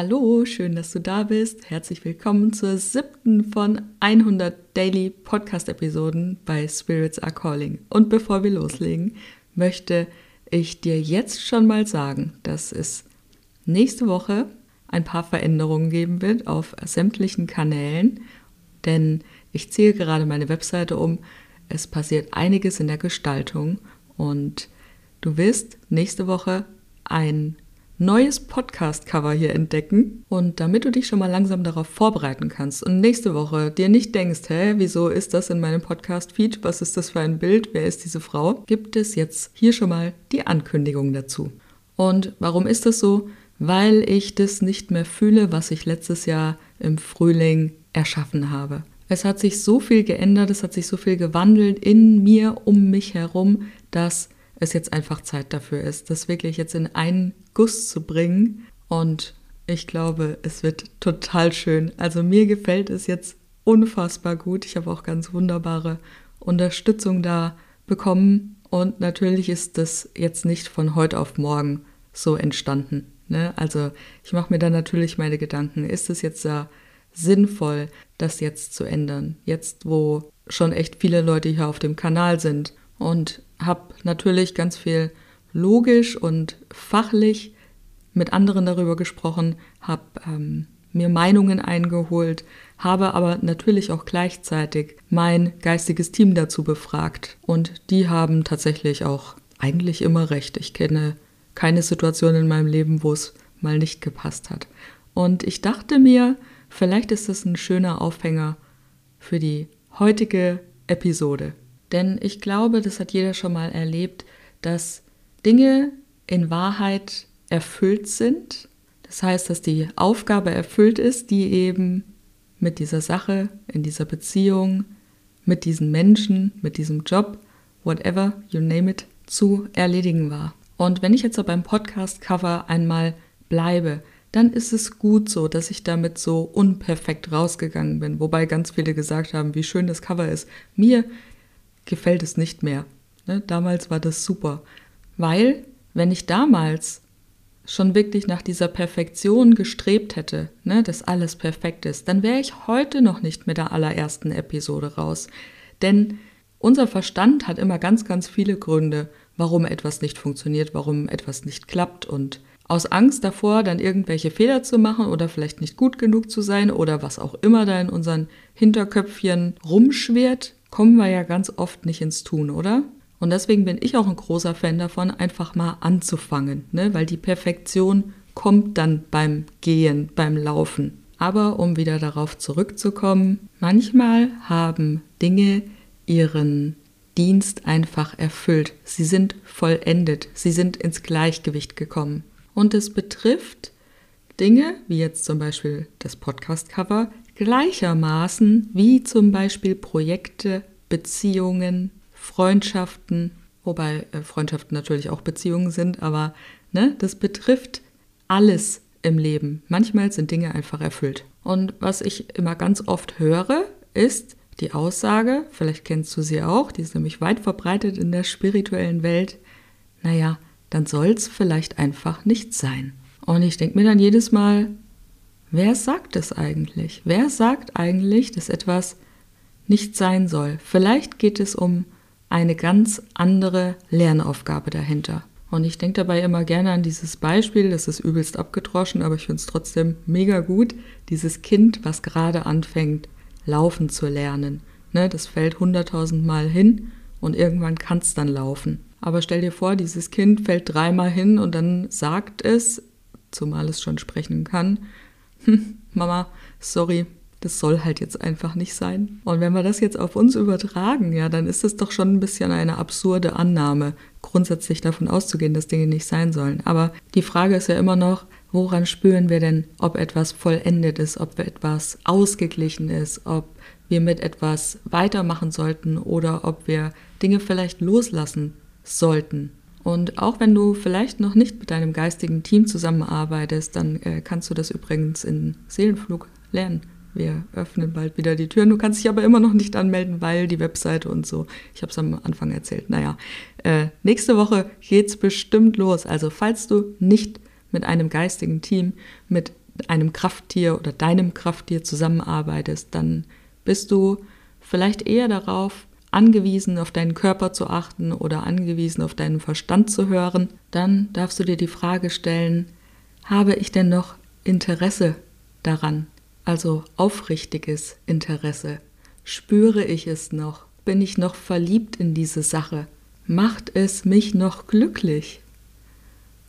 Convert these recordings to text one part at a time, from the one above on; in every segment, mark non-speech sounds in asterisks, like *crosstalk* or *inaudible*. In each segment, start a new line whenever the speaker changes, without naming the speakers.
Hallo, schön, dass du da bist. Herzlich willkommen zur siebten von 100 Daily Podcast-Episoden bei Spirits Are Calling. Und bevor wir loslegen, möchte ich dir jetzt schon mal sagen, dass es nächste Woche ein paar Veränderungen geben wird auf sämtlichen Kanälen, denn ich ziehe gerade meine Webseite um. Es passiert einiges in der Gestaltung und du wirst nächste Woche ein neues Podcast-Cover hier entdecken. Und damit du dich schon mal langsam darauf vorbereiten kannst und nächste Woche dir nicht denkst, hä, wieso ist das in meinem Podcast-Feed? Was ist das für ein Bild? Wer ist diese Frau? Gibt es jetzt hier schon mal die Ankündigung dazu. Und warum ist das so? Weil ich das nicht mehr fühle, was ich letztes Jahr im Frühling erschaffen habe. Es hat sich so viel geändert, es hat sich so viel gewandelt in mir, um mich herum, dass es jetzt einfach Zeit dafür ist, das wirklich jetzt in einen Guss zu bringen. Und ich glaube, es wird total schön. Also mir gefällt es jetzt unfassbar gut. Ich habe auch ganz wunderbare Unterstützung da bekommen. Und natürlich ist das jetzt nicht von heute auf morgen so entstanden. Ne? Also ich mache mir da natürlich meine Gedanken. Ist es jetzt da sinnvoll, das jetzt zu ändern? Jetzt, wo schon echt viele Leute hier auf dem Kanal sind und habe natürlich ganz viel logisch und fachlich mit anderen darüber gesprochen, habe ähm, mir Meinungen eingeholt, habe aber natürlich auch gleichzeitig mein geistiges Team dazu befragt. Und die haben tatsächlich auch eigentlich immer recht. Ich kenne keine Situation in meinem Leben, wo es mal nicht gepasst hat. Und ich dachte mir, vielleicht ist das ein schöner Aufhänger für die heutige Episode. Denn ich glaube, das hat jeder schon mal erlebt, dass Dinge in Wahrheit erfüllt sind. Das heißt, dass die Aufgabe erfüllt ist, die eben mit dieser Sache, in dieser Beziehung, mit diesen Menschen, mit diesem Job, whatever you name it, zu erledigen war. Und wenn ich jetzt beim Podcast-Cover einmal bleibe, dann ist es gut so, dass ich damit so unperfekt rausgegangen bin. Wobei ganz viele gesagt haben, wie schön das Cover ist. Mir gefällt es nicht mehr. Ne? Damals war das super. Weil, wenn ich damals schon wirklich nach dieser Perfektion gestrebt hätte, ne, dass alles perfekt ist, dann wäre ich heute noch nicht mit der allerersten Episode raus. Denn unser Verstand hat immer ganz, ganz viele Gründe, warum etwas nicht funktioniert, warum etwas nicht klappt und aus Angst davor, dann irgendwelche Fehler zu machen oder vielleicht nicht gut genug zu sein oder was auch immer da in unseren Hinterköpfchen rumschwirrt, kommen wir ja ganz oft nicht ins Tun, oder? Und deswegen bin ich auch ein großer Fan davon, einfach mal anzufangen, ne? weil die Perfektion kommt dann beim Gehen, beim Laufen. Aber um wieder darauf zurückzukommen, manchmal haben Dinge ihren Dienst einfach erfüllt. Sie sind vollendet, sie sind ins Gleichgewicht gekommen. Und es betrifft Dinge, wie jetzt zum Beispiel das Podcast-Cover, gleichermaßen wie zum Beispiel Projekte, Beziehungen, Freundschaften, wobei äh, Freundschaften natürlich auch Beziehungen sind, aber ne, das betrifft alles im Leben. Manchmal sind Dinge einfach erfüllt. Und was ich immer ganz oft höre, ist die Aussage, vielleicht kennst du sie auch, die ist nämlich weit verbreitet in der spirituellen Welt, naja, dann soll es vielleicht einfach nicht sein. Und ich denke mir dann jedes Mal, wer sagt es eigentlich? Wer sagt eigentlich, dass etwas nicht sein soll? Vielleicht geht es um eine ganz andere Lernaufgabe dahinter. Und ich denke dabei immer gerne an dieses Beispiel, das ist übelst abgedroschen, aber ich finde es trotzdem mega gut. Dieses Kind, was gerade anfängt, laufen zu lernen. Ne, das fällt hunderttausend Mal hin und irgendwann kann es dann laufen. Aber stell dir vor, dieses Kind fällt dreimal hin und dann sagt es, zumal es schon sprechen kann, hm, Mama, sorry, das soll halt jetzt einfach nicht sein. Und wenn wir das jetzt auf uns übertragen, ja, dann ist es doch schon ein bisschen eine absurde Annahme, grundsätzlich davon auszugehen, dass Dinge nicht sein sollen. Aber die Frage ist ja immer noch, woran spüren wir denn, ob etwas vollendet ist, ob etwas ausgeglichen ist, ob wir mit etwas weitermachen sollten oder ob wir Dinge vielleicht loslassen sollten. Und auch wenn du vielleicht noch nicht mit deinem geistigen Team zusammenarbeitest, dann äh, kannst du das übrigens in Seelenflug lernen. Wir öffnen bald wieder die Türen. Du kannst dich aber immer noch nicht anmelden, weil die Webseite und so. Ich habe es am Anfang erzählt. Naja, äh, nächste Woche geht's bestimmt los. Also falls du nicht mit einem geistigen Team, mit einem Krafttier oder deinem Krafttier zusammenarbeitest, dann bist du vielleicht eher darauf angewiesen, auf deinen Körper zu achten oder angewiesen, auf deinen Verstand zu hören. Dann darfst du dir die Frage stellen, habe ich denn noch Interesse daran? Also aufrichtiges Interesse. Spüre ich es noch? Bin ich noch verliebt in diese Sache? Macht es mich noch glücklich?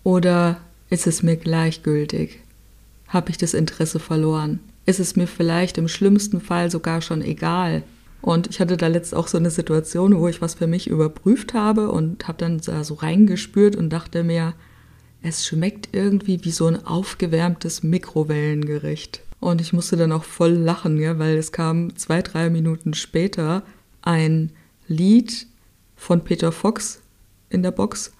Oder ist es mir gleichgültig? Habe ich das Interesse verloren? Ist es mir vielleicht im schlimmsten Fall sogar schon egal? Und ich hatte da letzt auch so eine Situation, wo ich was für mich überprüft habe und habe dann da so reingespürt und dachte mir, es schmeckt irgendwie wie so ein aufgewärmtes Mikrowellengericht. Und ich musste dann auch voll lachen, ja, weil es kam zwei, drei Minuten später ein Lied von Peter Fox in der Box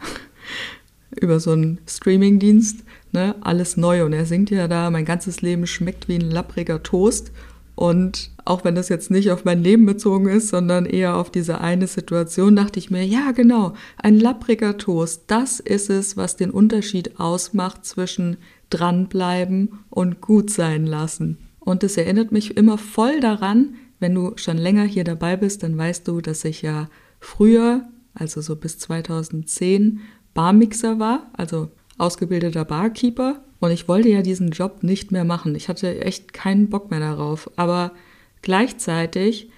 *laughs* über so einen Streamingdienst, ne, alles neu. Und er singt ja da, mein ganzes Leben schmeckt wie ein lappriger Toast. Und auch wenn das jetzt nicht auf mein Leben bezogen ist, sondern eher auf diese eine Situation, dachte ich mir, ja genau, ein lappriger Toast, das ist es, was den Unterschied ausmacht zwischen dranbleiben und gut sein lassen. Und es erinnert mich immer voll daran, wenn du schon länger hier dabei bist, dann weißt du, dass ich ja früher, also so bis 2010, Barmixer war, also ausgebildeter Barkeeper. Und ich wollte ja diesen Job nicht mehr machen. Ich hatte echt keinen Bock mehr darauf. Aber gleichzeitig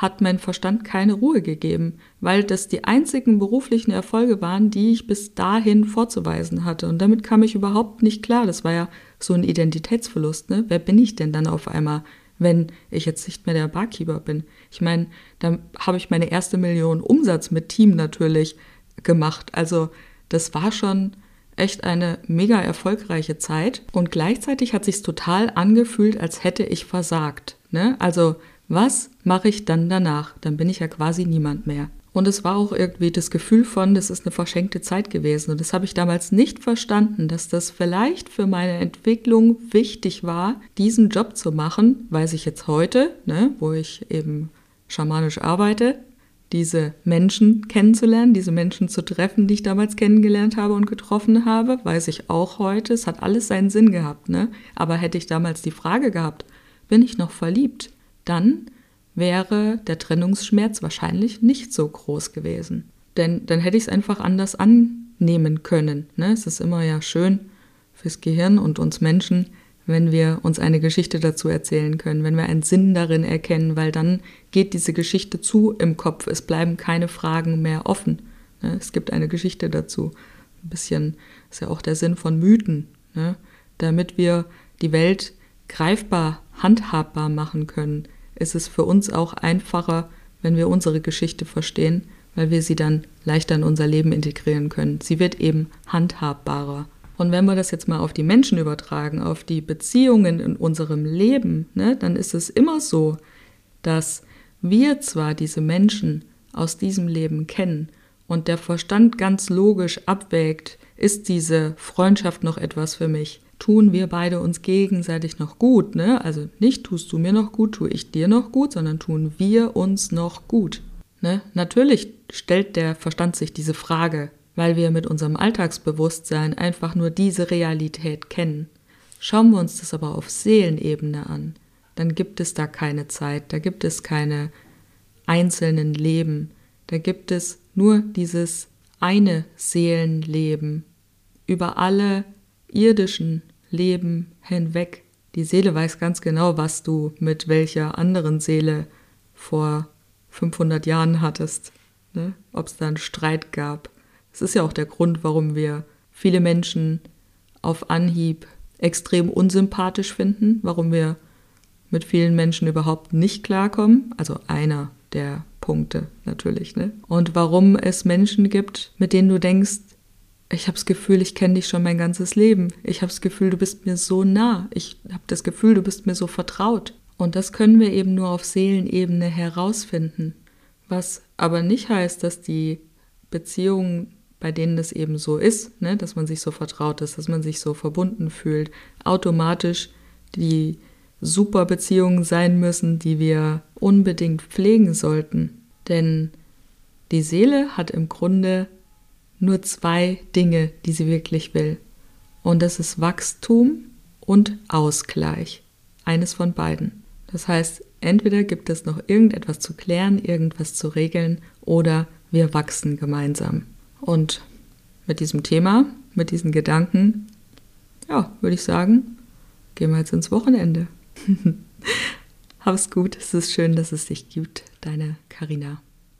hat mein Verstand keine Ruhe gegeben, weil das die einzigen beruflichen Erfolge waren, die ich bis dahin vorzuweisen hatte. Und damit kam ich überhaupt nicht klar. Das war ja so ein Identitätsverlust. Ne? Wer bin ich denn dann auf einmal, wenn ich jetzt nicht mehr der Barkeeper bin? Ich meine, da habe ich meine erste Million Umsatz mit Team natürlich gemacht. Also das war schon echt eine mega erfolgreiche Zeit und gleichzeitig hat sich's total angefühlt, als hätte ich versagt. Ne? Also was mache ich dann danach? Dann bin ich ja quasi niemand mehr. Und es war auch irgendwie das Gefühl von, das ist eine verschenkte Zeit gewesen. Und das habe ich damals nicht verstanden, dass das vielleicht für meine Entwicklung wichtig war, diesen Job zu machen, weiß ich jetzt heute, ne, wo ich eben schamanisch arbeite, diese Menschen kennenzulernen, diese Menschen zu treffen, die ich damals kennengelernt habe und getroffen habe, weiß ich auch heute. Es hat alles seinen Sinn gehabt, ne? Aber hätte ich damals die Frage gehabt, bin ich noch verliebt, dann wäre der Trennungsschmerz wahrscheinlich nicht so groß gewesen. Denn dann hätte ich es einfach anders annehmen können. Ne? Es ist immer ja schön fürs Gehirn und uns Menschen, wenn wir uns eine Geschichte dazu erzählen können, wenn wir einen Sinn darin erkennen, weil dann geht diese Geschichte zu im Kopf. Es bleiben keine Fragen mehr offen. Ne? Es gibt eine Geschichte dazu. Ein bisschen ist ja auch der Sinn von Mythen, ne? damit wir die Welt greifbar, handhabbar machen können, ist es für uns auch einfacher, wenn wir unsere Geschichte verstehen, weil wir sie dann leichter in unser Leben integrieren können. Sie wird eben handhabbarer. Und wenn wir das jetzt mal auf die Menschen übertragen, auf die Beziehungen in unserem Leben, ne, dann ist es immer so, dass wir zwar diese Menschen aus diesem Leben kennen und der Verstand ganz logisch abwägt, ist diese Freundschaft noch etwas für mich? Tun wir beide uns gegenseitig noch gut, ne? Also nicht tust du mir noch gut, tue ich dir noch gut, sondern tun wir uns noch gut. Ne? Natürlich stellt der Verstand sich diese Frage, weil wir mit unserem Alltagsbewusstsein einfach nur diese Realität kennen. Schauen wir uns das aber auf Seelenebene an, dann gibt es da keine Zeit, da gibt es keine einzelnen Leben, da gibt es nur dieses eine Seelenleben über alle irdischen Leben hinweg. Die Seele weiß ganz genau, was du mit welcher anderen Seele vor 500 Jahren hattest, ne? ob es da einen Streit gab, es ist ja auch der Grund, warum wir viele Menschen auf Anhieb extrem unsympathisch finden, warum wir mit vielen Menschen überhaupt nicht klarkommen. Also einer der Punkte natürlich. Ne? Und warum es Menschen gibt, mit denen du denkst, ich habe das Gefühl, ich kenne dich schon mein ganzes Leben. Ich habe das Gefühl, du bist mir so nah. Ich habe das Gefühl, du bist mir so vertraut. Und das können wir eben nur auf Seelenebene herausfinden. Was aber nicht heißt, dass die Beziehungen bei denen es eben so ist, ne, dass man sich so vertraut ist, dass man sich so verbunden fühlt, automatisch die super Beziehungen sein müssen, die wir unbedingt pflegen sollten. Denn die Seele hat im Grunde nur zwei Dinge, die sie wirklich will. Und das ist Wachstum und Ausgleich. Eines von beiden. Das heißt, entweder gibt es noch irgendetwas zu klären, irgendwas zu regeln oder wir wachsen gemeinsam. Und mit diesem Thema, mit diesen Gedanken, ja, würde ich sagen, gehen wir jetzt ins Wochenende. *laughs* Hab's gut, es ist schön, dass es dich gibt, deine Karina.